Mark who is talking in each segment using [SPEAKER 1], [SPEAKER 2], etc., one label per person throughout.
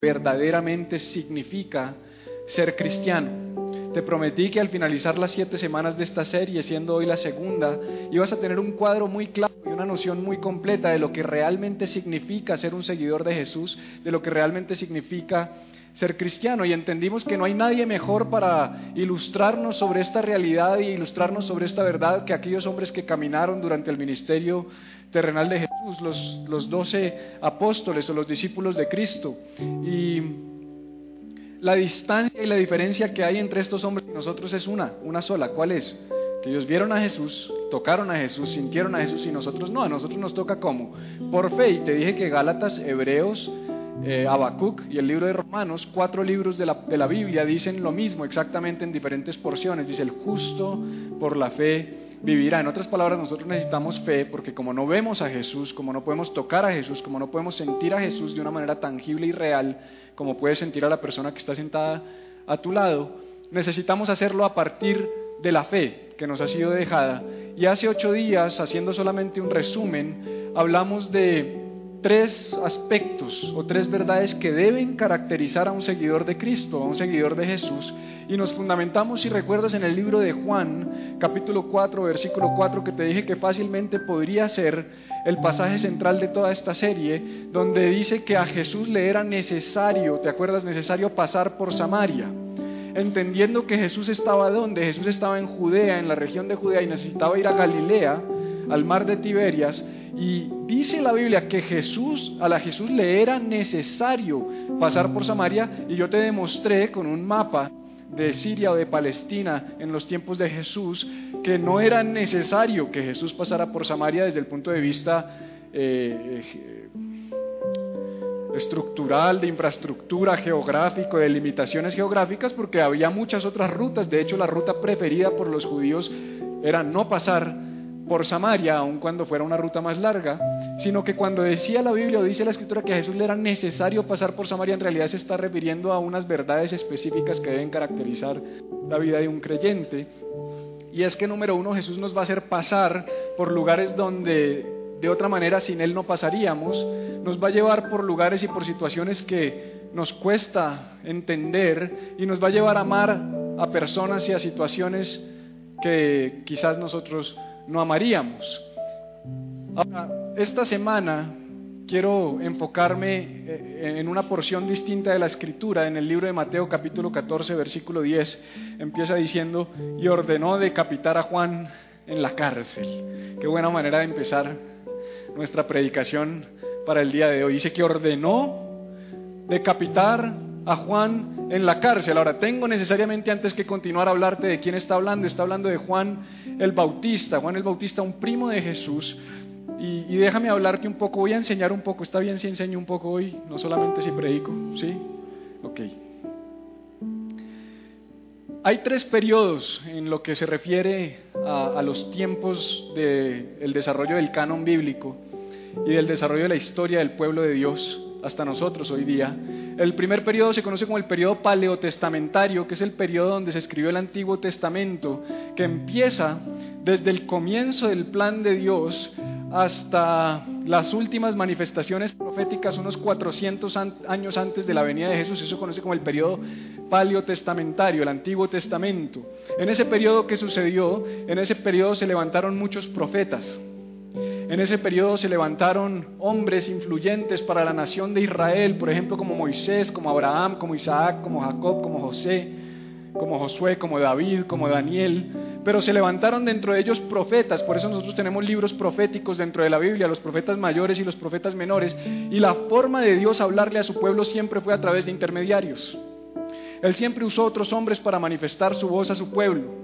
[SPEAKER 1] Verdaderamente significa ser cristiano. Te prometí que al finalizar las siete semanas de esta serie, siendo hoy la segunda, ibas a tener un cuadro muy claro y una noción muy completa de lo que realmente significa ser un seguidor de Jesús, de lo que realmente significa ser cristiano y entendimos que no hay nadie mejor para ilustrarnos sobre esta realidad y ilustrarnos sobre esta verdad que aquellos hombres que caminaron durante el ministerio terrenal de Jesús, los, los doce apóstoles o los discípulos de Cristo. Y la distancia y la diferencia que hay entre estos hombres y nosotros es una, una sola. ¿Cuál es? Que ellos vieron a Jesús, tocaron a Jesús, sintieron a Jesús y nosotros no. A nosotros nos toca como? Por fe. Y te dije que Gálatas, Hebreos, eh, Habacuc y el libro de Romanos, cuatro libros de la, de la Biblia dicen lo mismo exactamente en diferentes porciones. Dice el justo por la fe vivirá. En otras palabras, nosotros necesitamos fe porque como no vemos a Jesús, como no podemos tocar a Jesús, como no podemos sentir a Jesús de una manera tangible y real, como puedes sentir a la persona que está sentada a tu lado, necesitamos hacerlo a partir de la fe que nos ha sido dejada. Y hace ocho días, haciendo solamente un resumen, hablamos de tres aspectos o tres verdades que deben caracterizar a un seguidor de Cristo, a un seguidor de Jesús. Y nos fundamentamos, si recuerdas, en el libro de Juan, capítulo 4, versículo 4, que te dije que fácilmente podría ser el pasaje central de toda esta serie, donde dice que a Jesús le era necesario, ¿te acuerdas? Necesario pasar por Samaria. Entendiendo que Jesús estaba donde? Jesús estaba en Judea, en la región de Judea, y necesitaba ir a Galilea, al mar de Tiberias, y dice la Biblia que Jesús, a la Jesús le era necesario pasar por Samaria y yo te demostré con un mapa de Siria o de Palestina en los tiempos de Jesús que no era necesario que Jesús pasara por Samaria desde el punto de vista eh, estructural, de infraestructura geográfico, de limitaciones geográficas, porque había muchas otras rutas. De hecho, la ruta preferida por los judíos era no pasar por Samaria, aun cuando fuera una ruta más larga, sino que cuando decía la Biblia o dice la Escritura que a Jesús le era necesario pasar por Samaria, en realidad se está refiriendo a unas verdades específicas que deben caracterizar la vida de un creyente. Y es que número uno, Jesús nos va a hacer pasar por lugares donde de otra manera sin Él no pasaríamos, nos va a llevar por lugares y por situaciones que nos cuesta entender y nos va a llevar a amar a personas y a situaciones que quizás nosotros no amaríamos. Ahora, esta semana quiero enfocarme eh, en una porción distinta de la escritura, en el libro de Mateo capítulo 14, versículo 10, empieza diciendo, y ordenó decapitar a Juan en la cárcel. Qué buena manera de empezar nuestra predicación para el día de hoy. Dice que ordenó decapitar a Juan en la cárcel. Ahora, tengo necesariamente antes que continuar a hablarte de quién está hablando. Está hablando de Juan el Bautista. Juan el Bautista, un primo de Jesús. Y, déjame hablarte un poco, voy a enseñar un poco. ¿Está bien si enseño un poco hoy? No solamente si predico, ¿sí? Ok. Hay tres periodos en lo que se refiere a, los tiempos del desarrollo del canon bíblico y del desarrollo de la historia del pueblo de Dios hasta nosotros hoy día. El primer periodo se conoce como el periodo paleotestamentario, que es el periodo donde se escribió el Antiguo Testamento, que empieza desde el comienzo del plan de Dios hasta las últimas manifestaciones proféticas, unos 400 años antes de la venida de Jesús. Eso se conoce como el periodo paleotestamentario, el Antiguo Testamento. En ese periodo que sucedió, en ese periodo se levantaron muchos profetas. En ese periodo se levantaron hombres influyentes para la nación de Israel, por ejemplo como Moisés, como Abraham, como Isaac, como Jacob, como José, como Josué, como David, como Daniel. Pero se levantaron dentro de ellos profetas, por eso nosotros tenemos libros proféticos dentro de la Biblia, los profetas mayores y los profetas menores. Y la forma de Dios hablarle a su pueblo siempre fue a través de intermediarios. Él siempre usó otros hombres para manifestar su voz a su pueblo.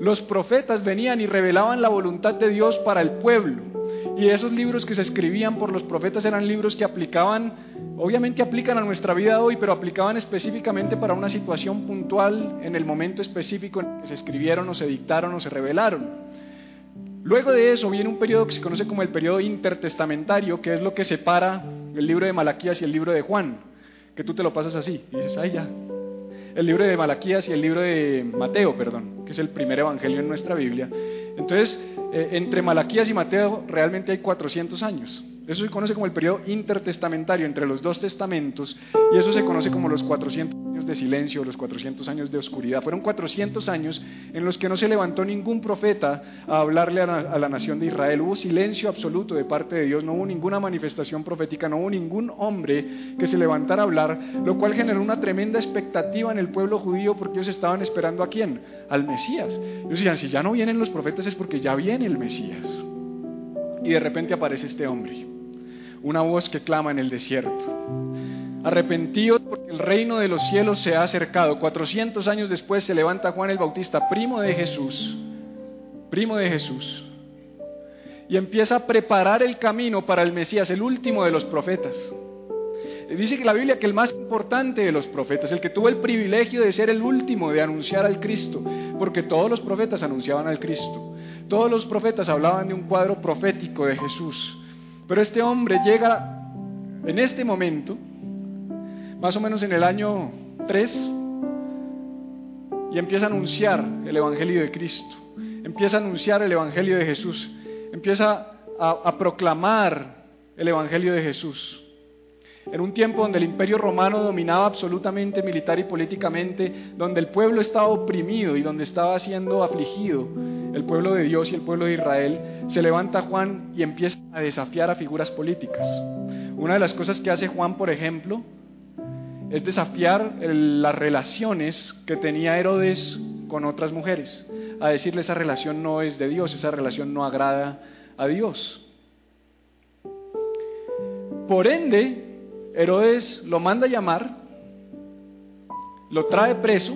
[SPEAKER 1] Los profetas venían y revelaban la voluntad de Dios para el pueblo Y esos libros que se escribían por los profetas eran libros que aplicaban, obviamente aplican a nuestra vida hoy, pero aplicaban específicamente para una situación puntual en el momento específico en que se escribieron o se dictaron o se revelaron. Luego de eso viene un periodo que se conoce como el periodo intertestamentario, que es lo que separa el libro de Malaquías y el libro de Juan, que tú te lo pasas así y dices, ay ya. El libro de Malaquías y el libro de Mateo, perdón, que es el primer evangelio en nuestra Biblia. Entonces, eh, entre Malaquías y Mateo realmente hay 400 años. Eso se conoce como el periodo intertestamentario entre los dos testamentos y eso se conoce como los 400 años de silencio, los 400 años de oscuridad. Fueron 400 años en los que no se levantó ningún profeta a hablarle a la, nación de Israel. Hubo silencio absoluto de parte de Dios, no hubo ninguna manifestación profética, no hubo ningún hombre que se levantara a hablar, lo cual generó una tremenda expectativa en el pueblo judío porque ellos estaban esperando a quién? Al Mesías. Ellos decían, si ya no vienen los profetas es porque ya viene el Mesías. Y de repente aparece este hombre, una voz que clama en el desierto. Arrepentidos porque el reino de los cielos se ha acercado. 400 años después se levanta Juan el Bautista, primo de Jesús, primo de Jesús, y empieza a preparar el camino para el Mesías, el último de los profetas. Dice que la Biblia que el más importante de los profetas, el que tuvo el privilegio de ser el último, de anunciar al Cristo, porque todos los profetas anunciaban al Cristo. Todos los profetas hablaban de un cuadro profético de Jesús. Pero este hombre llega en este momento, más o menos en el año 3, y empieza a anunciar el Evangelio de Cristo. Empieza a anunciar el Evangelio de Jesús. Empieza a, a proclamar el Evangelio de Jesús. En un tiempo donde el imperio romano dominaba absolutamente militar y políticamente, donde el pueblo estaba oprimido y donde estaba siendo afligido, el pueblo de Dios y el pueblo de Israel, se levanta Juan y empieza a desafiar a figuras políticas. Una de las cosas que hace Juan, por ejemplo, es desafiar las relaciones que tenía Herodes con otras mujeres, a decirle esa relación no es de Dios, esa relación no agrada a Dios. Por ende, Herodes lo manda a llamar, lo trae preso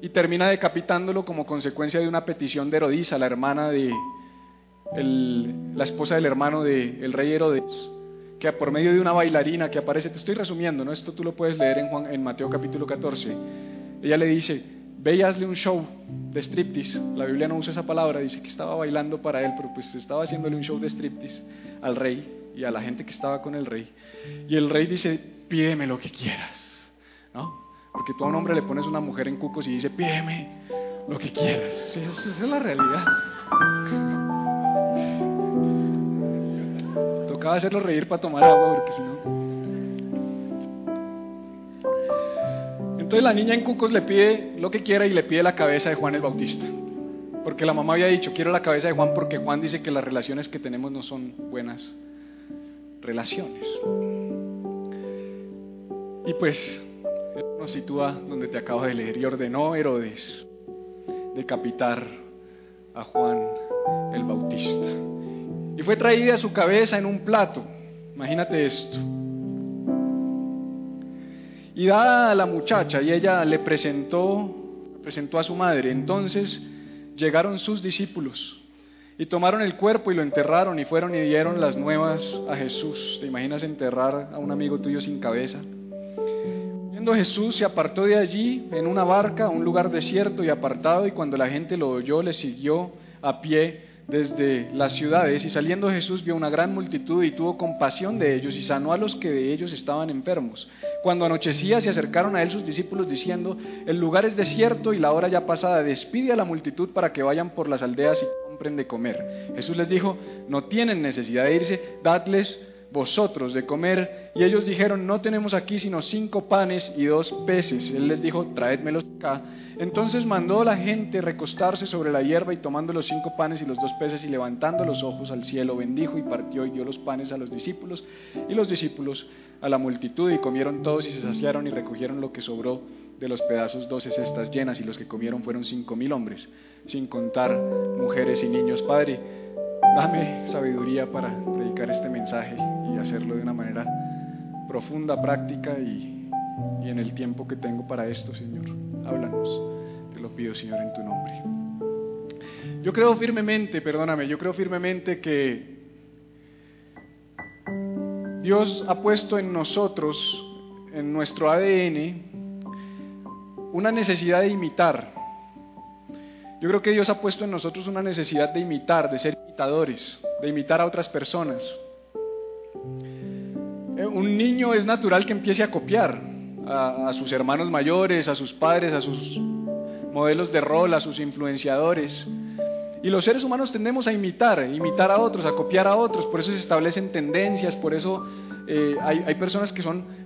[SPEAKER 1] y termina decapitándolo como consecuencia de una petición de Herodisa, la hermana de la esposa del hermano del rey Herodes, que por medio de una bailarina que aparece, te estoy resumiendo, ¿no? esto tú lo puedes leer en, Juan, en Mateo capítulo 14, ella le dice, ve y hazle un show de striptease, la Biblia no usa esa palabra, dice que estaba bailando para él, pero pues estaba haciéndole un show de striptease al rey y a la gente que estaba con el rey. Y el rey dice, pídeme lo que quieras, ¿no? Porque tú a un hombre le pones una mujer en cucos y dice, pídeme lo que quieras. Sí, esa es la realidad. Tocaba hacerlo reír para tomar agua, porque si no... Entonces la niña en cucos le pide lo que quiera y le pide la cabeza de Juan el Bautista. Porque la mamá había dicho, quiero la cabeza de Juan porque Juan dice que las relaciones que tenemos no son buenas relaciones. Y pues nos sitúa donde te acabo de leer y ordenó Herodes decapitar a Juan el Bautista. Y fue traída su cabeza en un plato. Imagínate esto. Y dada a la muchacha y ella le presentó, presentó a su madre. Entonces llegaron sus discípulos y tomaron el cuerpo y lo enterraron y fueron y dieron las nuevas a Jesús. ¿Te imaginas enterrar a un amigo tuyo sin cabeza? Viendo Jesús se apartó de allí en una barca a un lugar desierto y apartado y cuando la gente lo oyó le siguió a pie desde las ciudades y saliendo Jesús vio una gran multitud y tuvo compasión de ellos y sanó a los que de ellos estaban enfermos. Cuando anochecía se acercaron a él sus discípulos diciendo, el lugar es desierto y la hora ya pasada, despide a la multitud para que vayan por las aldeas y de comer. Jesús les dijo, no tienen necesidad de irse, dadles vosotros de comer. Y ellos dijeron, no tenemos aquí sino cinco panes y dos peces. Él les dijo, traédmelos acá. Entonces mandó la gente recostarse sobre la hierba y tomando los cinco panes y los dos peces y levantando los ojos al cielo, bendijo y partió y dio los panes a los discípulos y los discípulos a la multitud y comieron todos y se saciaron y recogieron lo que sobró de los pedazos doce cestas llenas y los que comieron fueron cinco mil hombres, sin contar mujeres y niños. Padre, dame sabiduría para predicar este mensaje y hacerlo de una manera profunda, práctica y, y en el tiempo que tengo para esto, Señor. Háblanos, te lo pido, Señor, en tu nombre. Yo creo firmemente, perdóname, yo creo firmemente que Dios ha puesto en nosotros, en nuestro ADN, una necesidad de imitar. Yo creo que Dios ha puesto en nosotros una necesidad de imitar, de ser imitadores, de imitar a otras personas. Eh, un niño es natural que empiece a copiar a, sus hermanos mayores, a sus padres, a sus modelos de rol, a sus influenciadores. Y los seres humanos tendemos a imitar, imitar a otros, a copiar a otros, por eso se establecen tendencias, por eso eh, hay, hay personas que son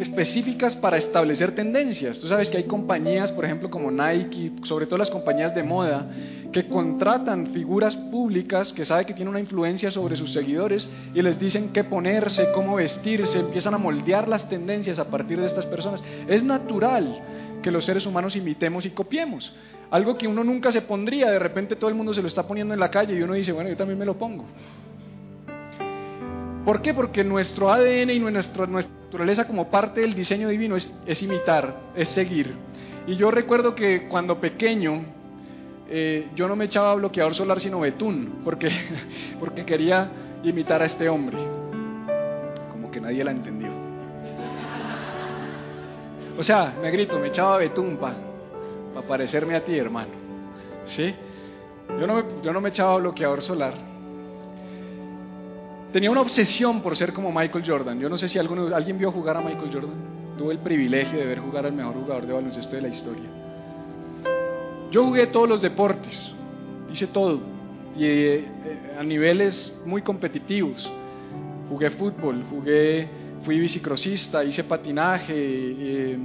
[SPEAKER 1] específicas para establecer tendencias. Tú sabes que hay compañías, por ejemplo, como Nike, sobre todo las compañías de moda, que contratan figuras públicas que saben que tienen una influencia sobre sus seguidores y les dicen qué ponerse, cómo vestirse, empiezan a moldear las tendencias a partir de estas personas. Es natural que los seres humanos imitemos y copiemos. Algo que uno nunca se pondría, de repente todo el mundo se lo está poniendo en la calle y uno dice, bueno, yo también me lo pongo. ¿Por qué? Porque nuestro ADN y nuestra, nuestra naturaleza como parte del diseño divino es, imitar, es seguir. Y yo recuerdo que cuando pequeño eh, yo no me echaba bloqueador solar sino betún, porque, porque quería imitar a este hombre. Como que nadie la entendió. O sea, negrito, me echaba betún para parecerme a ti, hermano. ¿Sí? Yo no, me, yo no me echaba bloqueador solar. Tenía una obsesión por ser como Michael Jordan. Yo no sé si alguien vio jugar a Michael Jordan. Tuve el privilegio de ver jugar al mejor jugador de baloncesto de la historia. Yo jugué todos los deportes, hice todo, y eh, a niveles muy competitivos. Jugué fútbol, jugué, fui bicicrosista, hice patinaje, eh,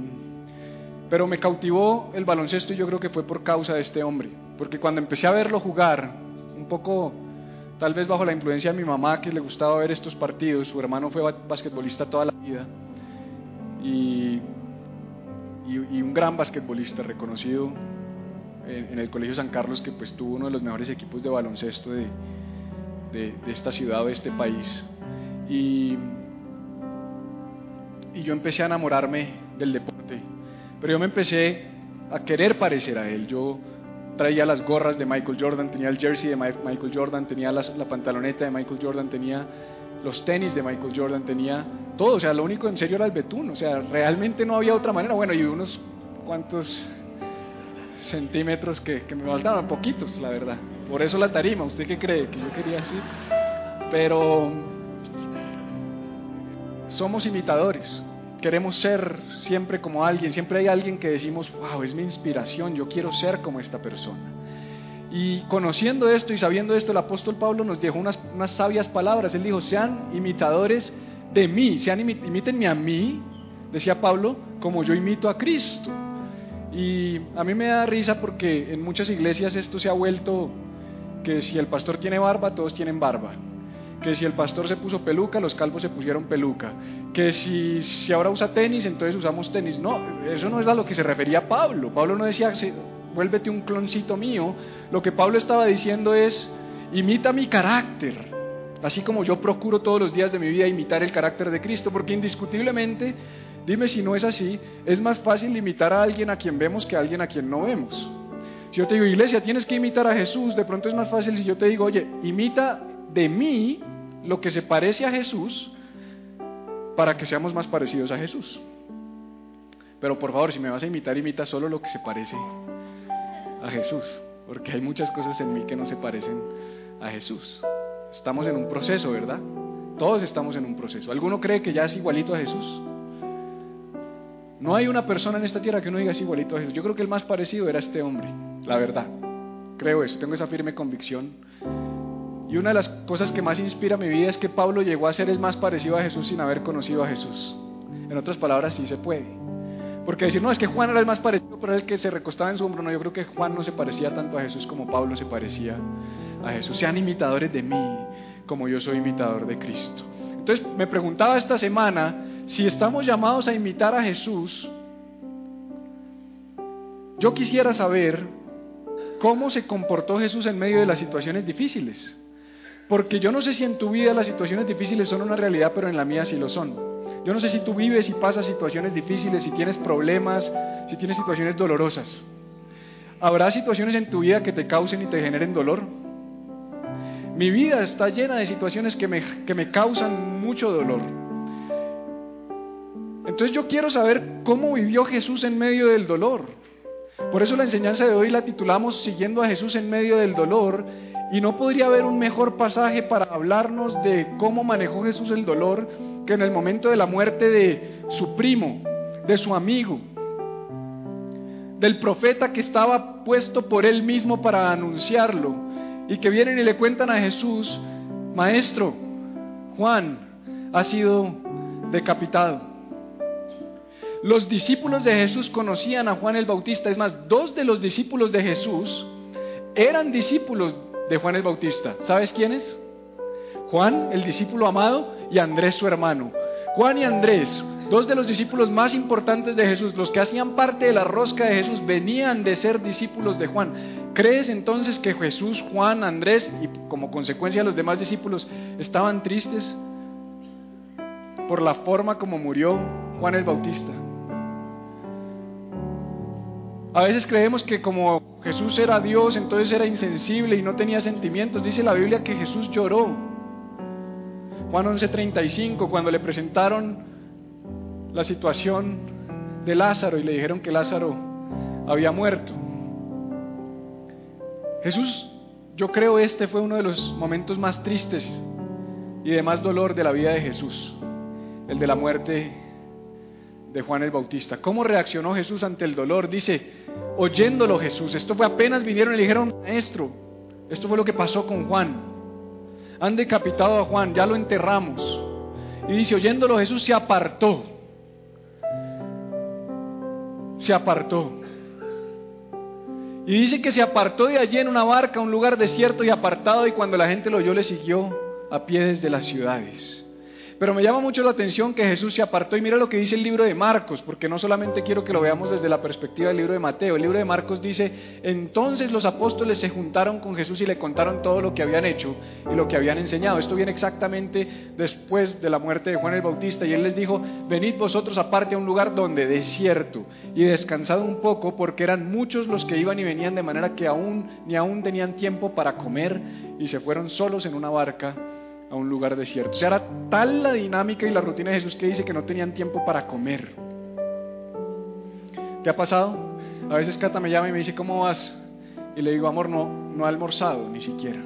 [SPEAKER 1] pero me cautivó el baloncesto y yo creo que fue por causa de este hombre, porque cuando empecé a verlo jugar, un poco tal vez bajo la influencia de mi mamá que le gustaba ver estos partidos, su hermano fue basquetbolista toda la vida y, y un gran basquetbolista reconocido en, el Colegio San Carlos, que pues tuvo uno de los mejores equipos de baloncesto de, de, esta ciudad o de este país. Y, y yo empecé a enamorarme del deporte, pero yo me empecé a querer parecer a él. Yo traía las gorras de Michael Jordan, tenía el jersey de Michael Jordan, tenía la, la, pantaloneta de Michael Jordan, tenía los tenis de Michael Jordan, tenía todo. O sea, lo único en serio era el betún. O sea, realmente no había otra manera. Bueno, y unos cuantos centímetros que, me faltaban, poquitos, la verdad. Por eso la tarima, ¿usted qué cree? Que yo quería así. Pero somos imitadores, queremos ser siempre como alguien, siempre hay alguien que decimos, wow, es mi inspiración, yo quiero ser como esta persona. Y conociendo esto y sabiendo esto, el apóstol Pablo nos dejó unas, unas sabias palabras. Él dijo, sean imitadores de mí, sean imítenme a mí, decía Pablo, como yo imito a Cristo. Y a mí me da risa porque en muchas iglesias esto se ha vuelto que si el pastor tiene barba, todos tienen barba. Que si el pastor se puso peluca, los calvos se pusieron peluca. Que si, si ahora usa tenis, entonces usamos tenis. No, eso no es a lo que se refería Pablo. Pablo no decía, vuélvete un cloncito mío. Lo que Pablo estaba diciendo es, imita mi carácter. Así como yo procuro todos los días de mi vida imitar el carácter de Cristo, porque indiscutiblemente Dime si no es así, es más fácil imitar a alguien a quien vemos que a alguien a quien no vemos. Si yo te digo, iglesia, tienes que imitar a Jesús, de pronto es más fácil si yo te digo, oye, imita de mí lo que se parece a Jesús para que seamos más parecidos a Jesús. Pero por favor, si me vas a imitar, imita solo lo que se parece a Jesús, porque hay muchas cosas en mí que no se parecen a Jesús. Estamos en un proceso, ¿verdad? Todos estamos en un proceso. ¿Alguno cree que ya es igualito a Jesús? No hay una persona en esta tierra que no diga es igualito a Jesús. Yo creo que el más parecido era este hombre, la verdad. Creo eso, tengo esa firme convicción. Y una de las cosas que más inspira mi vida es que Pablo llegó a ser el más parecido a Jesús sin haber conocido a Jesús. En otras palabras, sí se puede. Porque decir, no, es que Juan era el más parecido, pero el que se recostaba en su hombro. No, yo creo que Juan no se parecía tanto a Jesús como Pablo se parecía a Jesús. Sean imitadores de mí, como yo soy imitador de Cristo. Entonces, me preguntaba esta semana si estamos llamados a imitar a Jesús, yo quisiera saber cómo se comportó Jesús en medio de las situaciones difíciles. Porque yo no sé si en tu vida las situaciones difíciles son una realidad, pero en la mía sí lo son. Yo no sé si tú vives y pasas situaciones difíciles, si tienes problemas, si tienes situaciones dolorosas. ¿Habrá situaciones en tu vida que te causen y te generen dolor? Mi vida está llena de situaciones que me, que me causan mucho dolor. Entonces yo quiero saber cómo vivió Jesús en medio del dolor. Por eso la enseñanza de hoy la titulamos Siguiendo a Jesús en medio del dolor. Y no podría haber un mejor pasaje para hablarnos de cómo manejó Jesús el dolor que en el momento de la muerte de su primo, de su amigo, del profeta que estaba puesto por él mismo para anunciarlo y que vienen y le cuentan a Jesús, Maestro, Juan ha sido decapitado. Los discípulos de Jesús conocían a Juan el Bautista, es más, dos de los discípulos de Jesús eran discípulos de Juan el Bautista. ¿Sabes quiénes? Juan, el discípulo amado, y Andrés, su hermano. Juan y Andrés Dos de los discípulos más importantes de Jesús, los que hacían parte de la rosca de Jesús, venían de ser discípulos de Juan. ¿Crees entonces que Jesús, Juan, Andrés y como consecuencia los demás discípulos estaban tristes por la forma como murió Juan el Bautista? A veces creemos que como Jesús era Dios, entonces era insensible y no tenía sentimientos. Dice la Biblia que Jesús lloró. Juan 11:35, cuando le presentaron la situación de Lázaro y le dijeron que Lázaro había muerto. Jesús, yo creo este fue uno de los momentos más tristes y de más dolor de la vida de Jesús, el de la muerte de Juan el Bautista. ¿Cómo reaccionó Jesús ante el dolor? Dice, oyéndolo Jesús, esto fue apenas vinieron y le dijeron, maestro, esto fue lo que pasó con Juan. Han decapitado a Juan, ya lo enterramos. Y dice, oyéndolo Jesús se apartó se apartó. Y dice que se apartó de allí en una barca, un lugar desierto y apartado, y cuando la gente lo oyó le siguió a pie desde las ciudades. Pero me llama mucho la atención que Jesús se apartó y mira lo que dice el libro de Marcos, porque no solamente quiero que lo veamos desde la perspectiva del libro de Mateo, el libro de Marcos dice, entonces los apóstoles se juntaron con Jesús y le contaron todo lo que habían hecho y lo que habían enseñado. Esto viene exactamente después de la muerte de Juan el Bautista y él les dijo, venid vosotros aparte a un lugar donde desierto y descansad un poco porque eran muchos los que iban y venían de manera que aún ni aún tenían tiempo para comer y se fueron solos en una barca a un lugar desierto. O sea, era tal la dinámica y la rutina de Jesús que dice que no tenían tiempo para comer. ¿Qué ha pasado? A veces Cata me llama y me dice, ¿cómo vas? Y le digo, amor, no, no he almorzado ni siquiera.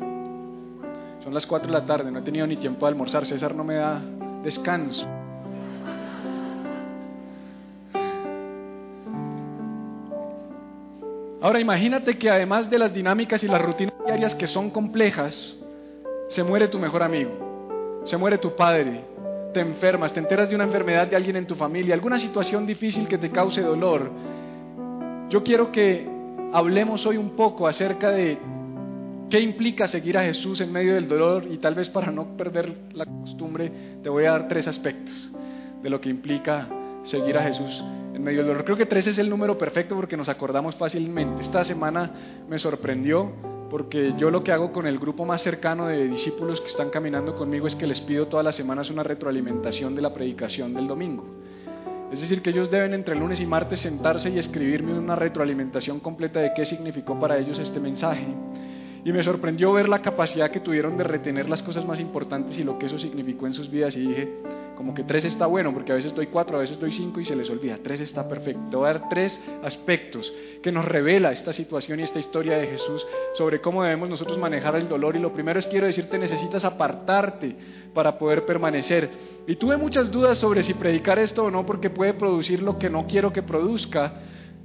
[SPEAKER 1] Son las 4 de la tarde, no he tenido ni tiempo de almorzar. César no me da descanso. Ahora imagínate que además de las dinámicas y las rutinas diarias que son complejas, se muere tu mejor amigo, se muere tu padre, te enfermas, te enteras de una enfermedad de alguien en tu familia, alguna situación difícil que te cause dolor. Yo quiero que hablemos hoy un poco acerca de qué implica seguir a Jesús en medio del dolor y tal vez para no perder la costumbre te voy a dar tres aspectos de lo que implica seguir a Jesús en medio del dolor. Creo que tres es el número perfecto porque nos acordamos fácilmente. Esta semana me sorprendió porque yo lo que hago con el grupo más cercano de discípulos que están caminando conmigo es que les pido todas las semanas una retroalimentación de la predicación del domingo. Es decir, que ellos deben entre lunes y martes sentarse y escribirme una retroalimentación completa de qué significó para ellos este mensaje. Y me sorprendió ver la capacidad que tuvieron de retener las cosas más importantes y lo que eso significó en sus vidas. Y dije, como que tres está bueno, porque a veces doy cuatro, a veces doy cinco y se les olvida. Tres está perfecto. Voy a dar tres aspectos que nos revela esta situación y esta historia de Jesús sobre cómo debemos nosotros manejar el dolor. Y lo primero es quiero decirte, necesitas apartarte para poder permanecer. Y tuve muchas dudas sobre si predicar esto o no, porque puede producir lo que no quiero que produzca.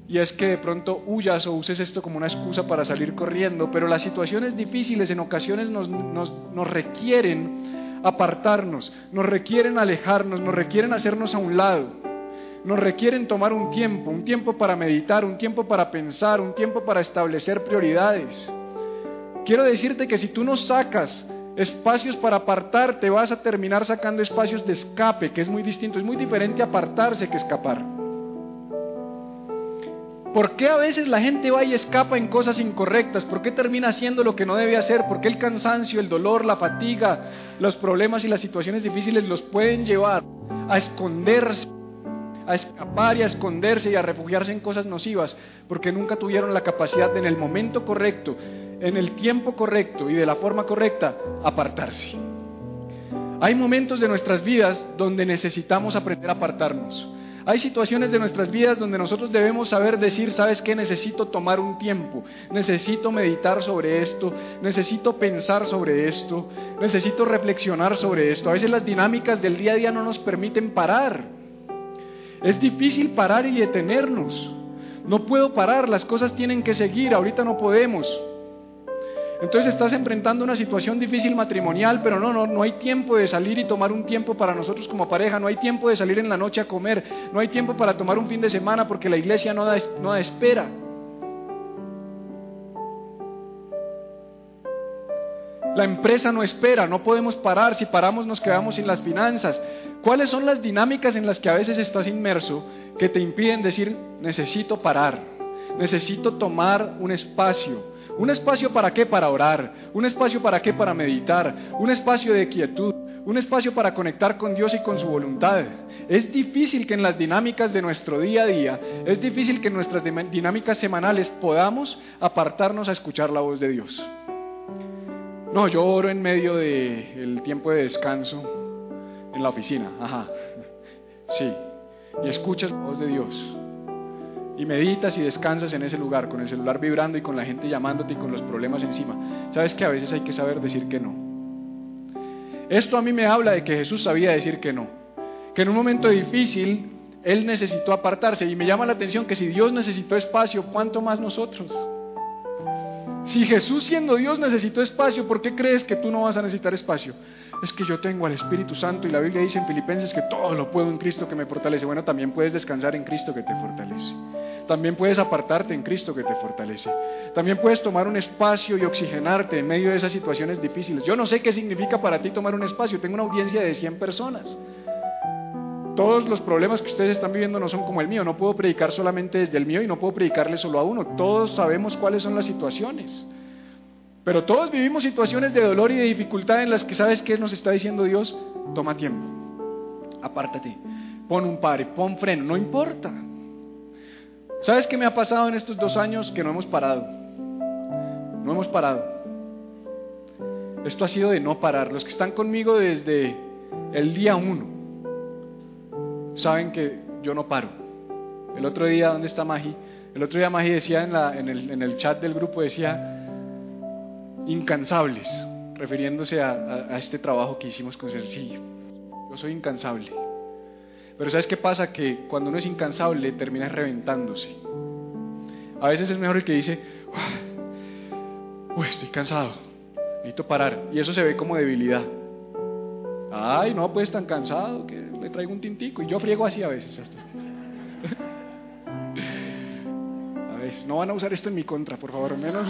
[SPEAKER 1] Y es que de pronto huyas o uses esto como una excusa para salir corriendo, pero las situaciones difíciles en ocasiones nos, nos, nos requieren apartarnos, nos requieren alejarnos, nos requieren hacernos a un lado nos requieren tomar un tiempo, un tiempo para meditar, un tiempo para pensar, un tiempo para establecer prioridades. Quiero decirte que si tú no sacas espacios para apartarte, vas a terminar sacando espacios de escape, que es muy distinto, es muy diferente apartarse que escapar. ¿Por qué a veces la gente va y escapa en cosas incorrectas? ¿Por qué termina haciendo lo que no debe hacer? ¿Por qué el cansancio, el dolor, la fatiga, los problemas y las situaciones difíciles los pueden llevar a esconderse a escapar y a esconderse y a refugiarse en cosas nocivas, porque nunca tuvieron la capacidad de en el momento correcto, en el tiempo correcto y de la forma correcta apartarse. Hay momentos de nuestras vidas donde necesitamos aprender a apartarnos. Hay situaciones de nuestras vidas donde nosotros debemos saber decir, ¿sabes qué? Necesito tomar un tiempo, necesito meditar sobre esto, necesito pensar sobre esto, necesito reflexionar sobre esto. A veces las dinámicas del día a día no nos permiten parar. Es difícil parar y detenernos. No puedo parar, las cosas tienen que seguir, ahorita no podemos. Entonces estás enfrentando una situación difícil matrimonial, pero no, no, no hay tiempo de salir y tomar un tiempo para nosotros como pareja, no hay tiempo de salir en la noche a comer, no hay tiempo para tomar un fin de semana porque la iglesia no da, no da espera. La empresa no espera, no podemos parar, si paramos nos quedamos sin las finanzas. ¿Cuáles son las dinámicas en las que a veces estás inmerso que te impiden decir, necesito parar, necesito tomar un espacio? ¿Un espacio para qué? Para orar. ¿Un espacio para qué? Para meditar. Un espacio de quietud. Un espacio para conectar con Dios y con su voluntad. Es difícil que en las dinámicas de nuestro día a día, es difícil que en nuestras dinámicas semanales podamos apartarnos a escuchar la voz de Dios. No, yo oro en medio del tiempo de descanso en la oficina. Ajá. Sí. Y escuchas la voz de Dios y meditas y descansas en ese lugar, con el celular vibrando y con la gente llamándote y con los problemas encima. Sabes que a veces hay que saber decir que no. Esto a mí me habla de que Jesús sabía decir que no. Que en un momento difícil Él necesitó apartarse y me llama la atención que si Dios necesitó espacio, ¿cuánto más nosotros? Si Jesús siendo Dios necesitó espacio, ¿por qué crees que tú no vas a necesitar espacio? Es que yo tengo al Espíritu Santo y la Biblia dice en Filipenses que todo lo puedo en Cristo que me fortalece. Bueno, también puedes descansar en Cristo que te fortalece. También puedes apartarte en Cristo que te fortalece. También puedes tomar un espacio y oxigenarte en medio de esas situaciones difíciles. Yo no sé qué significa para ti tomar un espacio. Tengo una audiencia de 100 personas. Todos los problemas que ustedes están viviendo no son como el mío. No puedo predicar solamente desde el mío y no puedo predicarle solo a uno. Todos sabemos cuáles son las situaciones. Pero todos vivimos situaciones de dolor y de dificultad en las que sabes qué nos está diciendo Dios. Toma tiempo. Apártate. Pon un pare, pon freno. No importa. ¿Sabes qué me ha pasado en estos dos años? Que no hemos parado. No hemos parado. Esto ha sido de no parar. Los que están conmigo desde el día uno saben que yo no paro. El otro día, ¿dónde está Magi? El otro día Magi decía en, el, chat del grupo, decía, incansables, refiriéndose a, este trabajo que hicimos con Sí, Yo soy incansable. Pero ¿sabes qué pasa? Que cuando uno es incansable termina reventándose. A veces es mejor el que dice, uy, estoy cansado, necesito parar. Y eso se ve como debilidad. Ay, no, pues tan cansado que le traigo un tintico. Y yo friego así a veces. Hasta. a veces, no van a usar esto en mi contra, por favor, menos.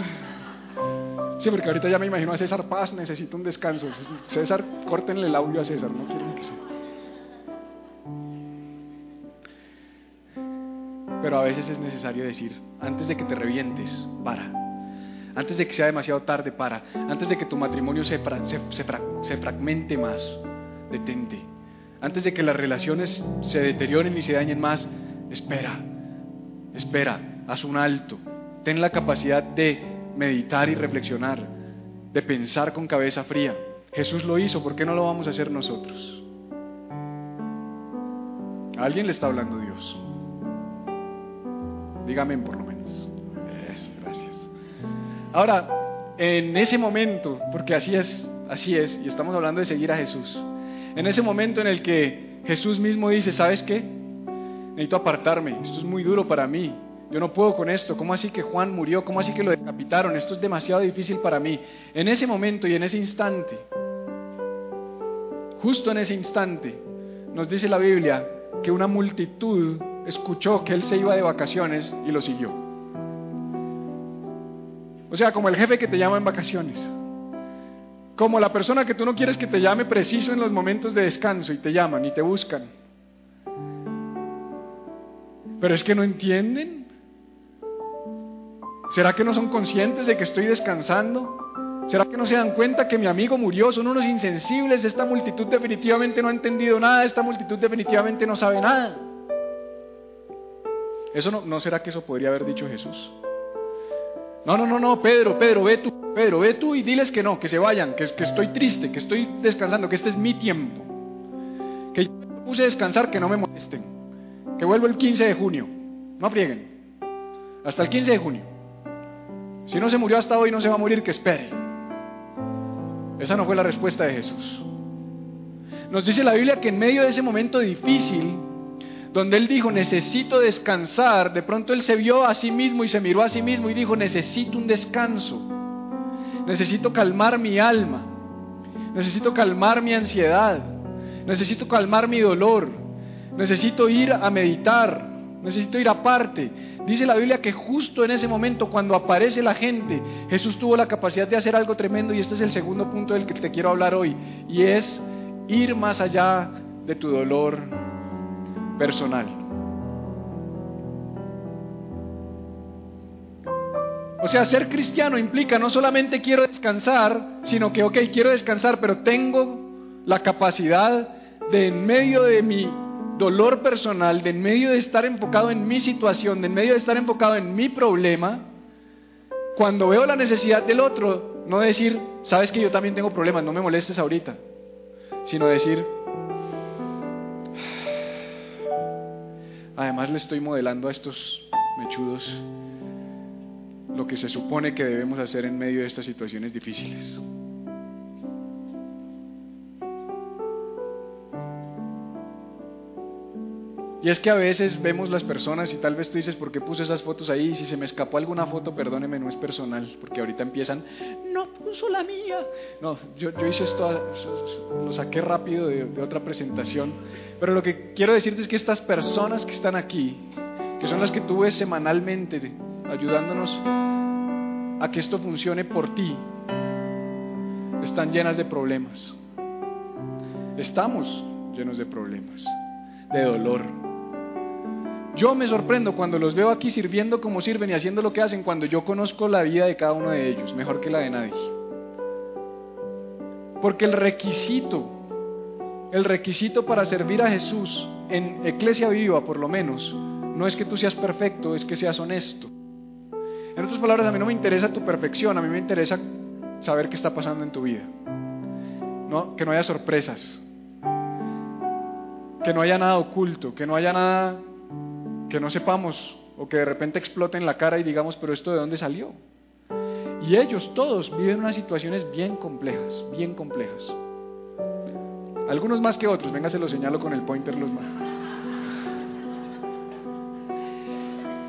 [SPEAKER 1] Sí, porque ahorita ya me imagino a César Paz, necesito un descanso. César, córtenle el audio a César, no quiero que sea. Pero a veces es necesario decir, antes de que te revientes, para. Antes de que sea demasiado tarde, para. Antes de que tu matrimonio se, se, se fragmente más, detente. Antes de que las relaciones se deterioren y se dañen más, espera. Espera, haz un alto. Ten la capacidad de meditar y reflexionar, de pensar con cabeza fría. Jesús lo hizo, ¿por qué no lo vamos a hacer nosotros? A alguien le está hablando Dios. Dígame por lo menos. Eso, gracias. Ahora, en ese momento, porque así es, así es, y estamos hablando de seguir a Jesús, en ese momento en el que Jesús mismo dice, ¿sabes qué? Necesito apartarme, esto es muy duro para mí, yo no puedo con esto, ¿cómo así que Juan murió? ¿Cómo así que lo decapitaron? Esto es demasiado difícil para mí. En ese momento y en ese instante, justo en ese instante, nos dice la Biblia que una multitud escuchó que él se iba de vacaciones y lo siguió. O sea, como el jefe que te llama en vacaciones. Como la persona que tú no quieres que te llame preciso en los momentos de descanso y te llaman y te buscan. Pero es que no entienden. ¿Será que no son conscientes de que estoy descansando? ¿Será que no se dan cuenta que mi amigo murió? Son unos insensibles. Esta multitud definitivamente no ha entendido nada. Esta multitud definitivamente no sabe nada. ¿Eso no, no será que eso podría haber dicho Jesús? No, no, no, no, Pedro, Pedro, ve tú, Pedro, ve tú y diles que no, que se vayan, que, que estoy triste, que estoy descansando, que este es mi tiempo. Que yo me puse a descansar, que no me molesten. Que vuelvo el 15 de junio. No frieguen. Hasta el 15 de junio. Si no se murió hasta hoy, no se va a morir, que espere. Esa no fue la respuesta de Jesús. Nos dice la Biblia que en medio de ese momento difícil, donde él dijo, necesito descansar, de pronto él se vio a sí mismo y se miró a sí mismo y dijo, necesito un descanso, necesito calmar mi alma, necesito calmar mi ansiedad, necesito calmar mi dolor, necesito ir a meditar, necesito ir aparte. Dice la Biblia que justo en ese momento, cuando aparece la gente, Jesús tuvo la capacidad de hacer algo tremendo y este es el segundo punto del que te quiero hablar hoy, y es ir más allá de tu dolor personal. O sea, ser cristiano implica no solamente quiero descansar, sino que, ok, quiero descansar, pero tengo la capacidad de en medio de mi dolor personal, de en medio de estar enfocado en mi situación, de en medio de estar enfocado en mi problema, cuando veo la necesidad del otro, no decir, sabes que yo también tengo problemas, no me molestes ahorita sino decir, además le estoy modelando a estos mechudos lo que se supone que debemos hacer en medio de estas situaciones difíciles. Y es que a veces vemos las personas y tal vez tú dices, ¿por qué puse esas fotos ahí? Si se me escapó alguna foto, perdóneme, no es personal, porque ahorita empiezan, no puso la mía. No, yo, yo hice esto, lo saqué rápido de, de otra presentación. Pero lo que quiero decirte es que estas personas que están aquí, que son las que tú ves semanalmente ayudándonos a que esto funcione por ti, están llenas de problemas. Estamos llenos de problemas, de dolor yo me sorprendo cuando los veo aquí sirviendo como sirven y haciendo lo que hacen cuando yo conozco la vida de cada uno de ellos, mejor que la de nadie. Porque el requisito, el requisito para servir a Jesús en Iglesia Viva por lo menos, no es que tú seas perfecto, es que seas honesto. En otras palabras, a mí no me interesa tu perfección, a mí me interesa saber qué está pasando en tu vida. No, que no haya sorpresas, que no haya nada oculto, que no haya nada que no sepamos o que de repente explote en la cara y digamos, pero esto de dónde salió. Y ellos todos viven unas situaciones bien complejas, bien complejas. Algunos más que otros, venga se lo señalo con el pointer los más.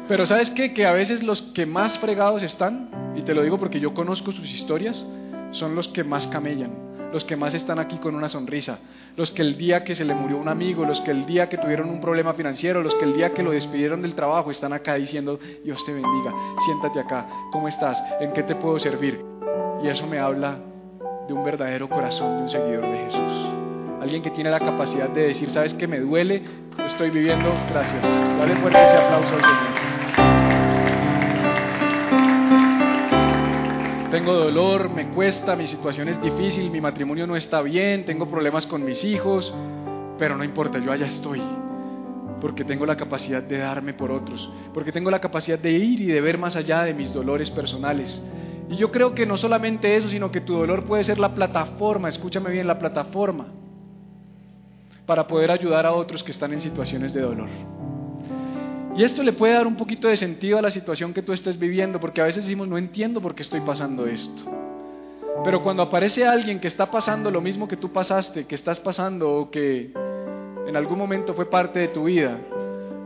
[SPEAKER 1] Pero sabes? Que a veces los que más fregados están, y te lo digo porque yo conozco sus historias, son los que más camellan, los que más están aquí con una sonrisa, los que el día que se le murió un amigo, los que el día que tuvieron un problema financiero, los que el día que lo despidieron del trabajo están acá diciendo, Dios te bendiga, siéntate acá, ¿cómo estás? ¿En qué te puedo servir? Y eso me habla de un verdadero corazón de un seguidor de Jesús. Alguien que tiene la capacidad de decir, ¿sabes que me duele? Estoy viviendo, gracias. Dale fuerte ese aplauso al Señor. Tengo dolor, me cuesta, mi situación es difícil, mi matrimonio no está bien, tengo problemas con mis hijos, pero no importa, yo allá estoy, porque tengo la capacidad de darme por otros, porque tengo la capacidad de ir y de ver más allá de mis dolores personales. Y yo creo que no solamente eso, sino que tu dolor puede ser la plataforma, escúchame bien, la plataforma, para poder ayudar a otros que están en situaciones de dolor. Y esto le puede dar un poquito de sentido a la situación que tú estés viviendo, porque a veces decimos, no entiendo por qué estoy pasando esto. Pero cuando aparece alguien que está pasando lo mismo que tú pasaste, que estás pasando o que en algún momento fue parte de tu vida,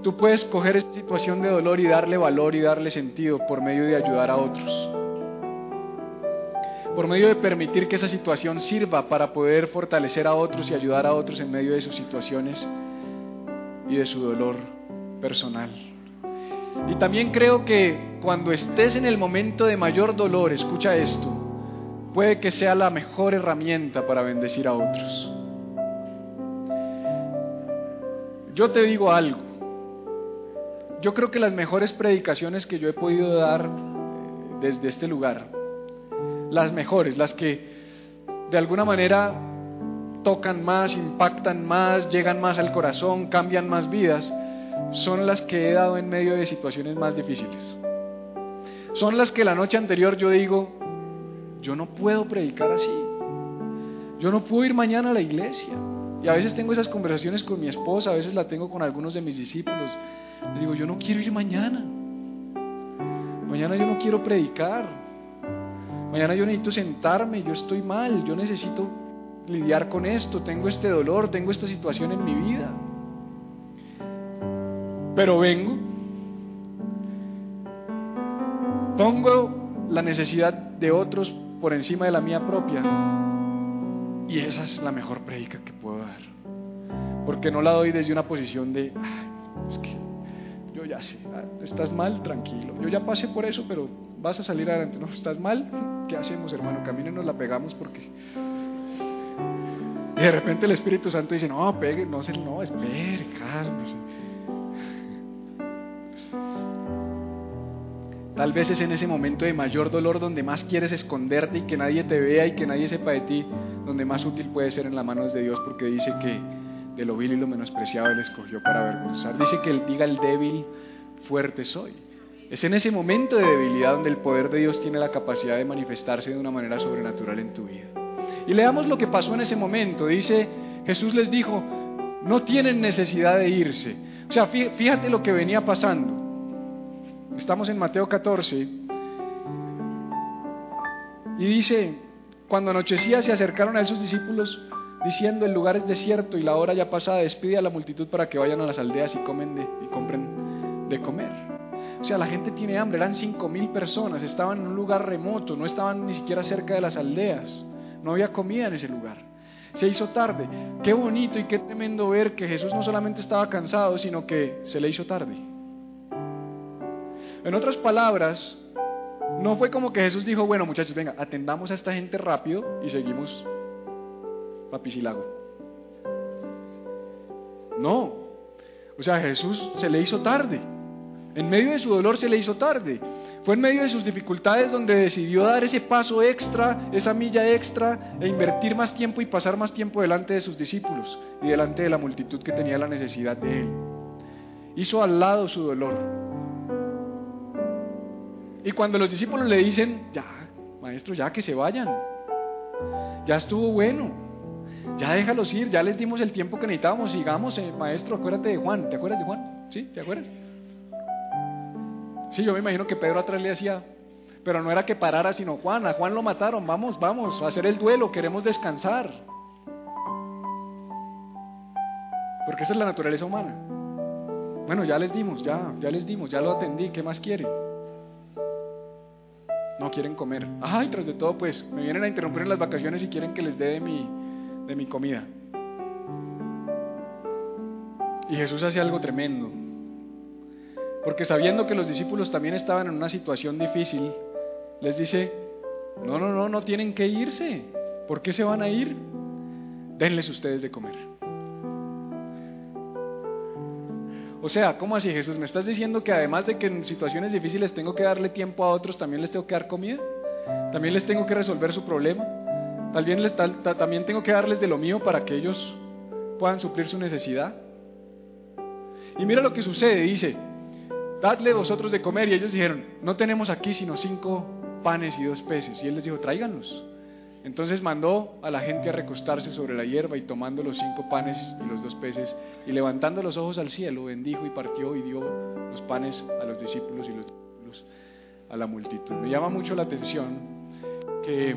[SPEAKER 1] tú puedes coger esa situación de dolor y darle valor y darle sentido por medio de ayudar a otros. Por medio de permitir que esa situación sirva para poder fortalecer a otros y ayudar a otros en medio de sus situaciones y de su dolor personal. Y también creo que cuando estés en el momento de mayor dolor, escucha esto, puede que sea la mejor herramienta para bendecir a otros. Yo te digo algo, yo creo que las mejores predicaciones que yo he podido dar eh, desde este lugar, las mejores, las que de alguna manera tocan más, impactan más, llegan más al corazón, cambian más vidas, son las que he dado en medio de situaciones más difíciles. Son las que la noche anterior yo digo, yo no puedo predicar así. Yo no puedo ir mañana a la iglesia. Y a veces tengo esas conversaciones con mi esposa, a veces la tengo con algunos de mis discípulos. Les digo, yo no quiero ir mañana. Mañana yo no quiero predicar. Mañana yo necesito sentarme, yo estoy mal, yo necesito lidiar con esto, tengo este dolor, tengo esta situación en mi vida. Pero vengo, pongo la necesidad de otros por encima de la mía propia y esa es la mejor predica que puedo dar. Porque no la doy desde una posición de, es que yo ya sé, ah, estás mal, tranquilo. Yo ya pasé por eso, pero vas a salir adelante. No, estás mal, ¿qué hacemos, hermano? Camino nos la pegamos porque. Y de repente el Espíritu Santo dice, no, pegue, no, no, espere, cálmese. Tal vez es en ese momento de mayor dolor donde más quieres esconderte y que nadie te vea y que nadie sepa de ti, donde más útil puede ser en las manos de Dios porque dice que de lo vil y lo menospreciado Él escogió para avergonzar. Dice que Él diga el débil, fuerte soy. Es en ese momento de debilidad donde el poder de Dios tiene la capacidad de manifestarse de una manera sobrenatural en tu vida. Y leamos lo que pasó en ese momento. Dice, Jesús les dijo, no tienen necesidad de irse. O sea, fíjate lo que venía pasando. Estamos en Mateo 14. Y dice, cuando anochecía se acercaron a él sus discípulos diciendo, el lugar es desierto y la hora ya pasada, despide a la multitud para que vayan a las aldeas y, comen de, y compren de comer. O sea, la gente tiene hambre, eran cinco mil personas, estaban en un lugar remoto, no estaban ni siquiera cerca de las aldeas, no había comida en ese lugar. Se hizo tarde. Qué bonito y qué tremendo ver que Jesús no solamente estaba cansado, sino que se le hizo tarde. En otras palabras, no fue como que Jesús dijo, bueno muchachos, venga, atendamos a esta gente rápido y seguimos papicilago. No. O sea, Jesús se le hizo tarde. En medio de su dolor se le hizo tarde. Fue en medio de sus dificultades donde decidió dar ese paso extra, esa milla extra, e invertir más tiempo y pasar más tiempo delante de sus discípulos y delante de la multitud que tenía la necesidad de él. Hizo al lado su dolor y cuando los discípulos le dicen, ya, maestro, ya que se vayan, ya estuvo bueno, ya déjalos ir, ya les dimos el tiempo que necesitábamos, sigamos, eh, maestro, acuérdate de Juan, ¿te acuerdas de Juan? ¿Sí? ¿Te acuerdas? Sí, yo me imagino que Pedro atrás le decía, pero no era que parara, sino Juan, a Juan lo mataron, vamos, vamos, a hacer el duelo, queremos descansar. Porque esa es la naturaleza humana. Bueno, ya les dimos, ya, ya les dimos, ya lo atendí, ¿qué más quiere? No quieren comer. Ay, tras de todo, pues me vienen a interrumpir en las vacaciones y quieren que les dé de mi, de mi comida. Y Jesús hace algo tremendo. Porque sabiendo que los discípulos también estaban en una situación difícil, les dice, no, no, no, no tienen que irse. ¿Por qué se van a ir? Denles ustedes de comer. O sea, ¿cómo así Jesús? ¿Me estás diciendo que además de que en situaciones difíciles tengo que darle tiempo a otros, también les tengo que dar comida? ¿También les tengo que resolver su problema? ¿También, les, también tengo que darles de lo mío para que ellos puedan suplir su necesidad? Y mira lo que sucede, dice, dadle vosotros de comer. Y ellos dijeron, no tenemos aquí sino cinco panes y dos peces. Y él les dijo, tráiganlos. Entonces mandó a la gente a recostarse sobre la hierba y tomando los cinco panes y los dos peces y levantando los ojos al cielo, bendijo y partió y dio los panes a los discípulos y los discípulos a la multitud. Me llama mucho la atención que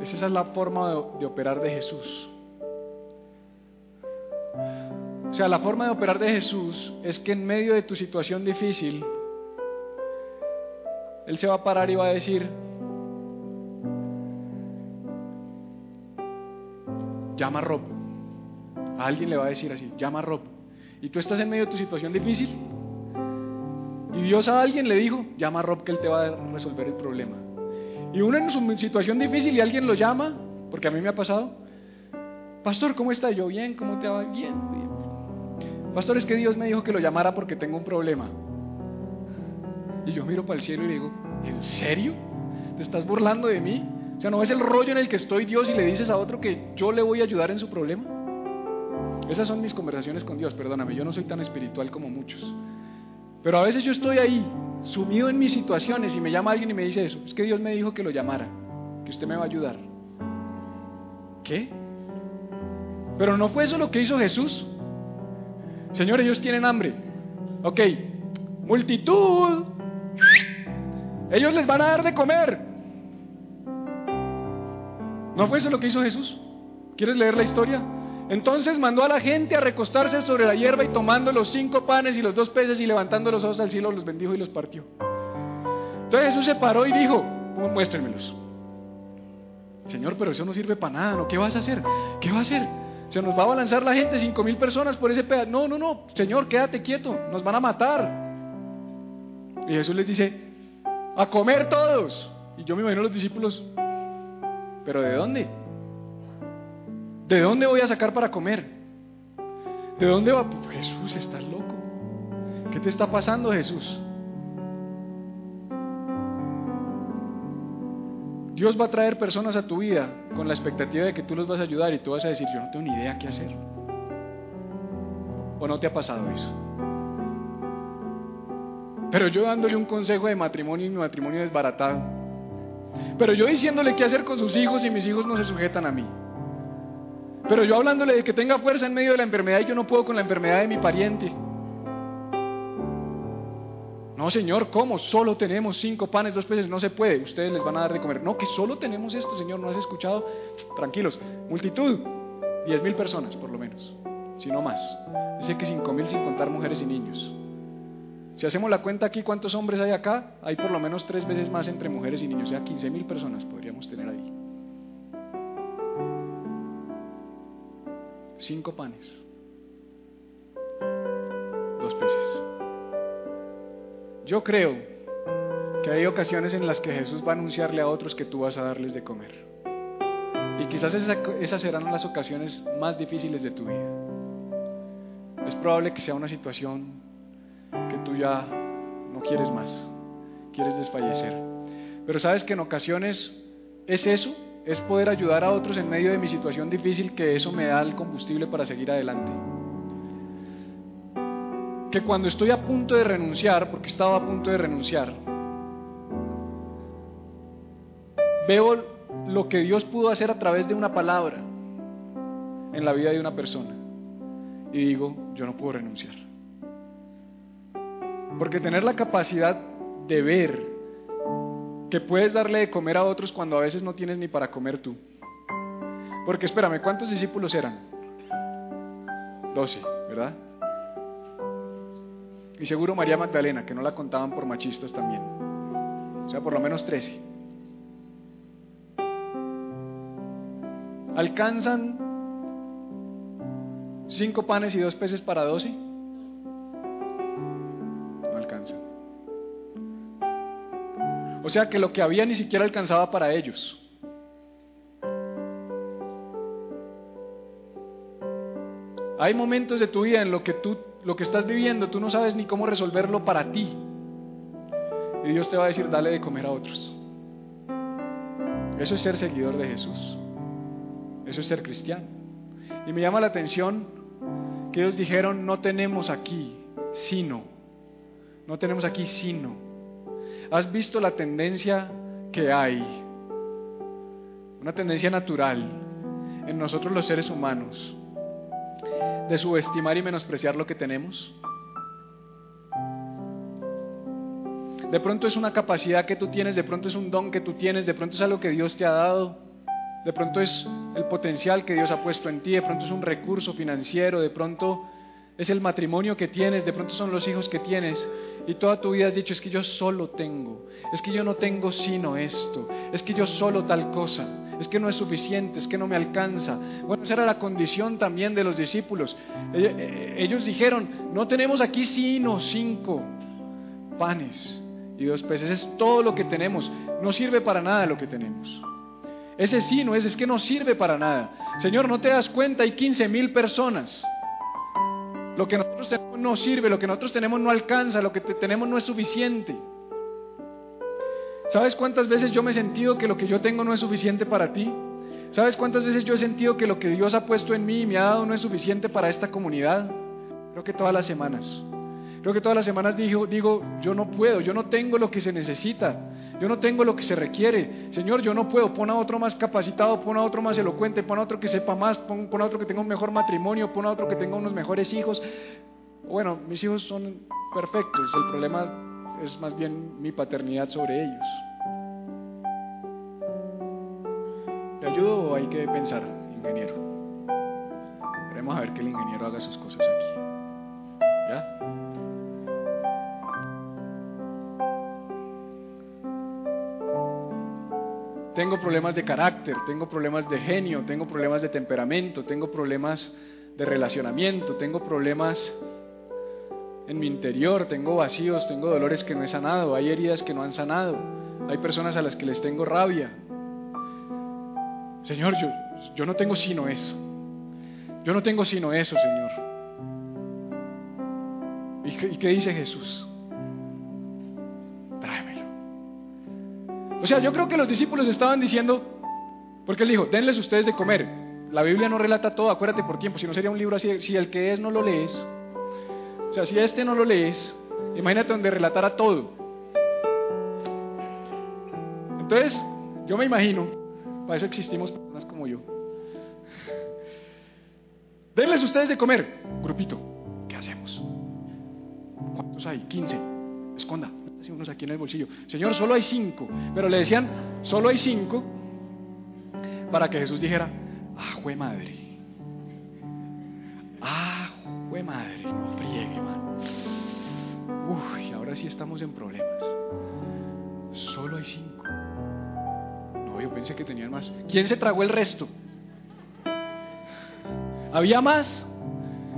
[SPEAKER 1] esa es la forma de, operar de Jesús. O sea, la forma de operar de Jesús es que en medio de tu situación difícil, él se va a parar y va a decir, llama a Rob. A alguien le va a decir así, llama a Rob. Y tú estás en medio de tu situación difícil. Y Dios a alguien le dijo, llama a Rob que él te va a resolver el problema. Y uno en su situación difícil y alguien lo llama, porque a mí me ha pasado, pastor, ¿cómo está? Yo, bien, ¿cómo te va? Bien, bien. Pastor, es que Dios me dijo que lo llamara porque tengo un problema. Y yo miro para el cielo y digo, ¿en serio? ¿Te estás burlando de mí? O sea, ¿no es el rollo en el que estoy Dios y le dices a otro que yo le voy a ayudar en su problema? Esas son mis conversaciones con Dios, perdóname, yo no soy tan espiritual como muchos. Pero a veces yo estoy ahí, sumido en mis situaciones, y me llama alguien y me dice eso. Es que Dios me dijo que lo llamara, que usted me va a ayudar. ¿Qué? Pero no fue eso lo que hizo Jesús. Señor, ellos tienen hambre. Ok, multitud. Ellos les van a dar de comer. ¿No fue eso lo que hizo Jesús? ¿Quieres leer la historia? Entonces mandó a la gente a recostarse sobre la hierba y tomando los cinco panes y los dos peces y levantando los ojos al cielo los bendijo y los partió. Entonces Jesús se paró y dijo, muéstrenmelos. Señor, pero eso no sirve para nada, ¿no? ¿Qué vas a hacer? ¿Qué va a hacer? Se nos va a balanzar la gente, cinco mil personas por ese pedazo. No, no, no, Señor, quédate quieto, nos van a matar. Y Jesús les dice, a comer todos. Y yo me imagino a los discípulos, ¿pero de dónde? ¿De dónde voy a sacar para comer? ¿De dónde va? Jesús, estás loco. ¿Qué te está pasando, Jesús? Dios va a traer personas a tu vida con la expectativa de que tú los vas a ayudar y tú vas a decir, yo no tengo ni idea qué hacer. ¿O no te ha pasado eso? Pero yo dándole un consejo de matrimonio y mi matrimonio desbaratado. Pero yo diciéndole qué hacer con sus hijos y mis hijos no se sujetan a mí. Pero yo hablándole de que tenga fuerza en medio de la enfermedad y yo no puedo con la enfermedad de mi pariente. No, Señor, ¿cómo? Solo tenemos cinco panes, dos peces, no se puede. Ustedes les van a dar de comer. No, que solo tenemos esto, Señor, ¿no has escuchado? Tranquilos, multitud, diez mil personas por lo menos, si no más. Dice que cinco mil sin contar mujeres y niños. Si hacemos la cuenta aquí, ¿cuántos hombres hay acá? Hay por lo menos tres veces más entre mujeres y niños, o sea, quince mil personas podríamos tener ahí. Cinco panes, dos peces. Yo creo que hay ocasiones en las que Jesús va a anunciarle a otros que tú vas a darles de comer. Y quizás esas serán las ocasiones más difíciles de tu vida. Es probable que sea una situación que tú ya no quieres más, quieres desfallecer. Pero sabes que en ocasiones es eso, es poder ayudar a otros en medio de mi situación difícil, que eso me da el combustible para seguir adelante que cuando estoy a punto de renunciar, porque estaba a punto de renunciar, veo lo que Dios pudo hacer a través de una palabra en la vida de una persona. Y digo, yo no puedo renunciar. Porque tener la capacidad de ver que puedes darle de comer a otros cuando a veces no tienes ni para comer tú. Porque espérame, ¿cuántos discípulos eran? Doce, ¿verdad? Y seguro María Magdalena, que no la contaban por machistas también. O sea, por lo menos trece. ¿Alcanzan cinco panes y dos peces para doce? Sea que lo que había ni siquiera alcanzaba para ellos. Hay momentos de tu vida en lo que tú lo que estás viviendo, tú no sabes ni cómo resolverlo para ti. Y Dios te va a decir, dale de comer a otros. Eso es ser seguidor de Jesús. Eso es ser cristiano. Y me llama la atención que ellos dijeron, no tenemos aquí sino. No tenemos aquí sino. ¿Has visto la tendencia que hay? Una tendencia natural en nosotros los seres humanos de subestimar y menospreciar lo que tenemos? De pronto es una capacidad que tú tienes, de pronto es un don que tú tienes, de pronto es algo que Dios te ha dado, de pronto es el potencial que Dios ha puesto en ti, de pronto es un recurso financiero, de pronto es el matrimonio que tienes, de pronto son los hijos que tienes. Y toda tu vida has dicho, es que yo solo tengo, es que yo no tengo sino esto, es que yo solo tal cosa es que no es suficiente, es que no me alcanza. Bueno, esa era la condición también de los discípulos. Eh, eh, ellos dijeron, no tenemos aquí sino cinco panes y dos peces, es todo lo que tenemos, no sirve para nada lo que tenemos. Ese sí no es, es que no sirve para nada. Señor, ¿no te das cuenta? Hay 15 mil personas. Lo que nosotros tenemos no sirve, lo que nosotros tenemos no alcanza, lo que tenemos no es suficiente. ¿Sabes cuántas veces yo me he sentido que lo que yo tengo no es suficiente para ti? ¿Sabes cuántas veces yo he sentido que lo que Dios ha puesto en mí y me ha dado no es suficiente para esta comunidad? Creo que todas las semanas. Creo que todas las semanas digo, digo, yo no puedo, yo no tengo lo que se necesita, yo no tengo lo que se requiere. Señor, yo no puedo, pon a otro más capacitado, pon a otro más elocuente, pon a otro que sepa más, pon, a otro que tenga un mejor matrimonio, pon a otro que tenga unos mejores hijos. Bueno, mis hijos son perfectos, el problema es más bien mi paternidad sobre ellos. ¿Le ayudo o hay que pensar, ingeniero? Queremos a ver que el ingeniero haga sus cosas aquí. Tengo problemas de carácter, tengo problemas de genio, tengo problemas de temperamento, tengo problemas de relacionamiento, tengo problemas en mi interior, tengo vacíos, tengo dolores que no he sanado, hay heridas que no han sanado, hay personas a las que les tengo rabia. Señor, yo, yo no tengo sino eso. Yo no tengo sino eso, Señor. ¿Y qué, y qué dice Jesús? O sea, yo creo que los discípulos estaban diciendo, porque él dijo, denles ustedes de comer. La Biblia no relata todo, acuérdate por tiempo, si no sería un libro así, si el que es no lo lees, o sea, si este no lo lees, imagínate donde relatara todo. Entonces, yo me imagino, para eso existimos personas como yo. Denles ustedes de comer, grupito. ¿Qué hacemos? ¿Cuántos hay? 15. Esconda. Unos aquí en el bolsillo. Señor, solo hay cinco. Pero le decían, solo hay cinco. Para que Jesús dijera, ah, jue madre. Ah, jue madre. No friegue, man. Uy, ahora sí estamos en problemas. Solo hay cinco. No, yo pensé que tenían más. ¿Quién se tragó el resto? ¿Había más?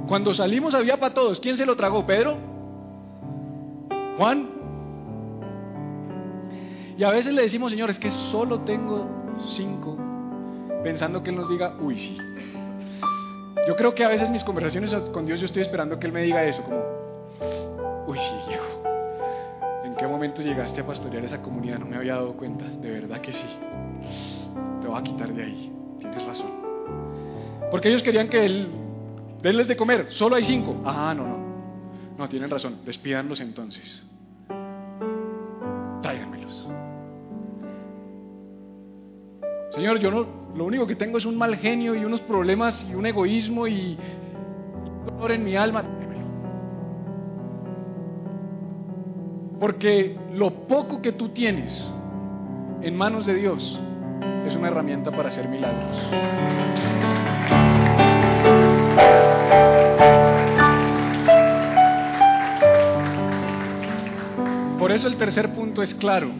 [SPEAKER 1] Cuando salimos había para todos. ¿Quién se lo tragó? ¿Pedro? ¿Juan? Y a veces le decimos, Señor, es que solo tengo cinco, pensando que Él nos diga, uy, sí. Yo creo que a veces mis conversaciones con Dios yo estoy esperando que Él me diga eso, como, uy, sí, hijo. ¿En qué momento llegaste a pastorear esa comunidad? No me había dado cuenta, de verdad que sí. Te voy a quitar de ahí, tienes razón. Porque ellos querían que Él, denles de comer, solo hay cinco. Ah, no, no. No, tienen razón, despídanlos entonces. Señor, yo no, lo único que tengo es un mal genio y unos problemas y un egoísmo y, dolor en mi alma. Porque lo poco que tú tienes en manos de Dios es una herramienta para hacer milagros. Por eso el tercer punto es claro.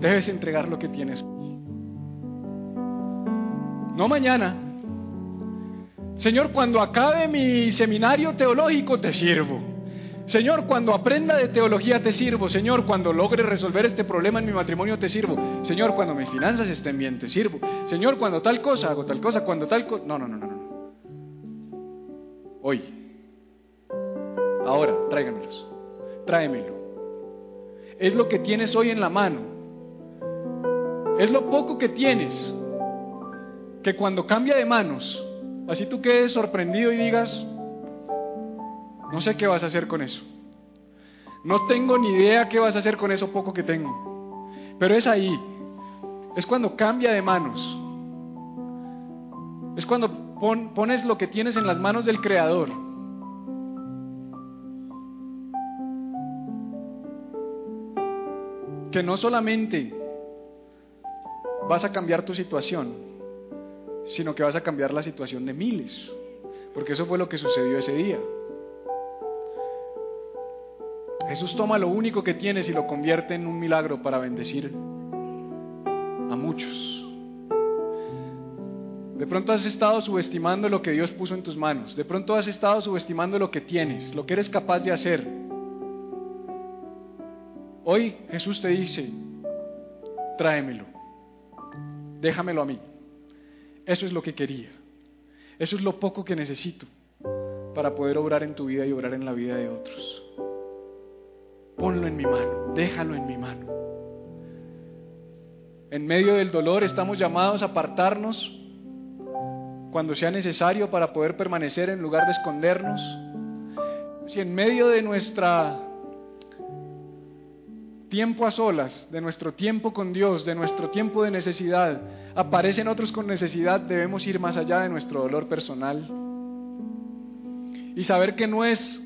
[SPEAKER 1] Debes entregar lo que tienes. No mañana. Señor, cuando acabe mi seminario teológico te sirvo. Señor, cuando aprenda de teología te sirvo. Señor, cuando logre resolver este problema en mi matrimonio te sirvo. Señor, cuando mis finanzas estén bien te sirvo. Señor, cuando tal cosa hago tal cosa, cuando tal cosa... No, no, no, no, no. Hoy. Ahora, tráigamelos. Tráemelo. Es lo que tienes hoy en la mano. Es lo poco que tienes. Que cuando cambia de manos, así tú quedes sorprendido y digas, no sé qué vas a hacer con eso. No tengo ni idea qué vas a hacer con eso poco que tengo. Pero es ahí. Es cuando cambia de manos. Es cuando pon, pones lo que tienes en las manos del Creador. Que no solamente vas a cambiar tu situación, sino que vas a cambiar la situación de miles. Porque eso fue lo que sucedió ese día. Jesús toma lo único que tienes y lo convierte en un milagro para bendecir a muchos. De pronto has estado subestimando lo que Dios puso en tus manos. De pronto has estado subestimando lo que tienes, lo que eres capaz de hacer. Hoy Jesús te dice, tráemelo, déjamelo a mí. Eso es lo que quería. Eso es lo poco que necesito para poder obrar en tu vida y obrar en la vida de otros. Ponlo en mi mano, déjalo en mi mano. En medio del dolor estamos llamados a apartarnos cuando sea necesario para poder permanecer en lugar de escondernos. Si en medio de nuestra tiempo a solas, de nuestro tiempo con Dios, de nuestro tiempo de necesidad, aparecen otros con necesidad, debemos ir más allá de nuestro dolor personal y saber que no es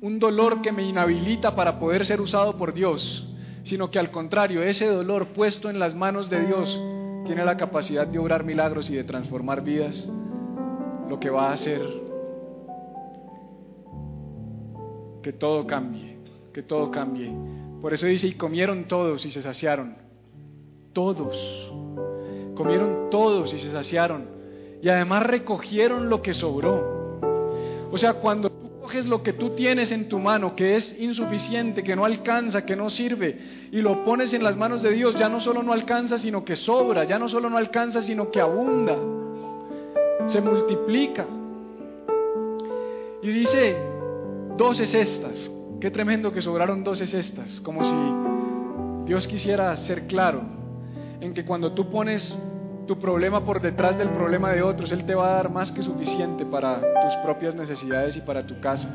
[SPEAKER 1] un dolor que me inhabilita para poder ser usado por Dios, sino que al contrario, ese dolor puesto en las manos de Dios tiene la capacidad de obrar milagros y de transformar vidas, lo que va a hacer que todo cambie, que todo cambie. Por eso dice, y comieron todos y se saciaron. Todos. Comieron todos y se saciaron. Y además recogieron lo que sobró. O sea, cuando coges lo que tú tienes en tu mano, que es insuficiente, que no alcanza, que no sirve, y lo pones en las manos de Dios, ya no solo no alcanza, sino que sobra, ya no solo no alcanza, sino que abunda, se multiplica. Y dice, doce cestas, qué tremendo que sobraron doce cestas, como si Dios quisiera ser claro en que cuando tú pones tu problema por detrás del problema de otros, Él te va a dar más que suficiente para tus propias necesidades y para tu casa.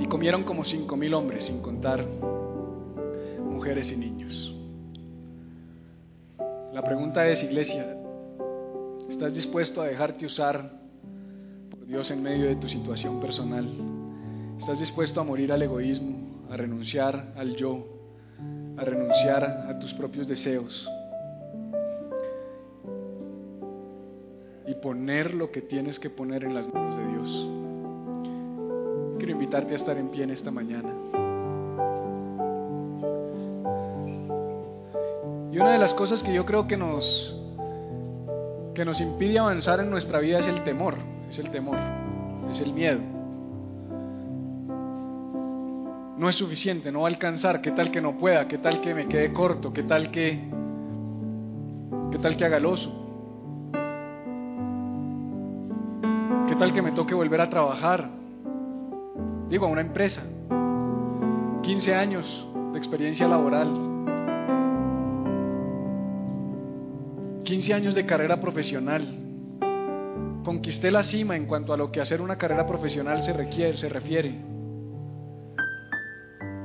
[SPEAKER 1] Y comieron como cinco mil hombres, sin contar mujeres y niños. La pregunta es, iglesia, ¿estás dispuesto a dejarte usar Dios en medio de tu situación personal. ¿Estás dispuesto a morir al egoísmo, a renunciar al yo, a renunciar a tus propios deseos y poner lo que tienes que poner en las manos de Dios? Quiero invitarte a estar en pie en esta mañana. Y una de las cosas que yo creo que nos que nos impide avanzar en nuestra vida es el temor es el temor, es el miedo. No es suficiente, no va a alcanzar, qué tal que no pueda, qué tal que me quede corto, qué tal que qué tal que haga el oso. ¿Qué tal que me toque volver a trabajar? Digo, a una empresa. 15 años de experiencia laboral. 15 años de carrera profesional conquisté la cima en cuanto a lo que hacer una carrera profesional se requiere, se refiere.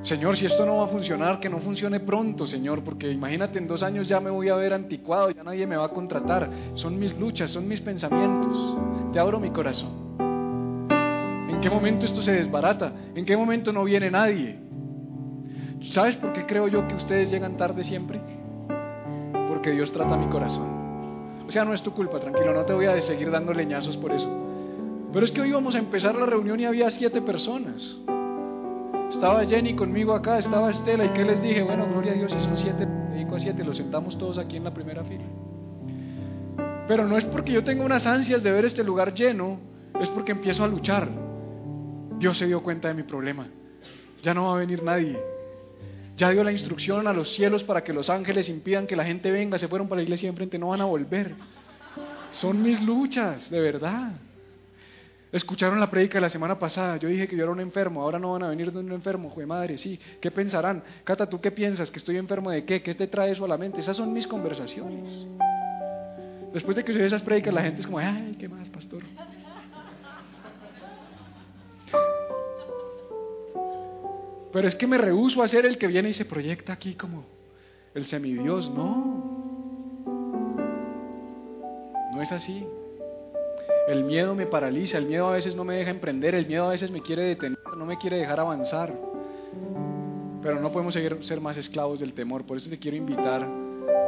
[SPEAKER 1] Señor, si esto no va a funcionar, que no funcione pronto, Señor, porque imagínate, en dos años ya me voy a ver anticuado, ya nadie me va a contratar. Son mis luchas, son mis pensamientos. Te abro mi corazón. ¿En qué momento esto se desbarata? ¿En qué momento no viene nadie? ¿Sabes por qué creo yo que ustedes llegan tarde siempre? Porque Dios trata mi corazón. Sea, no es tu culpa, tranquilo, no te voy a seguir dando leñazos por eso. Pero es que hoy íbamos a empezar la reunión y había siete personas. Estaba Jenny conmigo acá, estaba Estela, y ¿qué les dije? Bueno, gloria a Dios, son siete, dedico a siete, los sentamos todos aquí en la primera fila. Pero no es porque yo tenga unas ansias de ver este lugar lleno, es porque empiezo a luchar. Dios se dio cuenta de mi problema. Ya no va a venir nadie. Ya dio la instrucción a los cielos para que los ángeles impidan que la gente venga, se fueron para la iglesia y enfrente, no van a volver. Son mis luchas, de verdad. Escucharon la prédica de la semana pasada. Yo dije que yo era un enfermo, ahora no van a venir de un enfermo, jue madre, sí. ¿Qué pensarán? Cata, ¿tú qué piensas? ¿Que estoy enfermo de qué? ¿Qué te trae eso a la mente? Esas son mis conversaciones. Después de que oye esas prédicas, la gente es como, ay, ¿qué más, pastor? Pero es que me rehuso a ser el que viene y se proyecta aquí como el semidios. No. No es así. El miedo me paraliza, el miedo a veces no me deja emprender, el miedo a veces me quiere detener, no me quiere dejar avanzar. Pero no podemos seguir, ser más esclavos del temor. Por eso te quiero invitar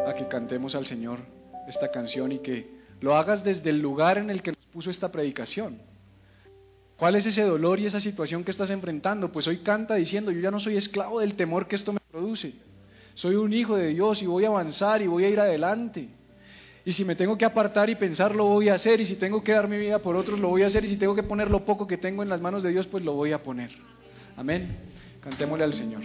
[SPEAKER 1] a que cantemos al Señor esta canción y que lo hagas desde el lugar en el que nos puso esta predicación. ¿Cuál es ese dolor y esa situación que estás enfrentando? Pues hoy canta diciendo, yo ya no soy esclavo del temor que esto me produce. Soy un hijo de Dios y voy a avanzar y voy a ir adelante. Y si me tengo que apartar y pensar, lo voy a hacer. Y si tengo que dar mi vida por otros, lo voy a hacer. Y si tengo que poner lo poco que tengo en las manos de Dios, pues lo voy a poner. Amén. Cantémosle al Señor.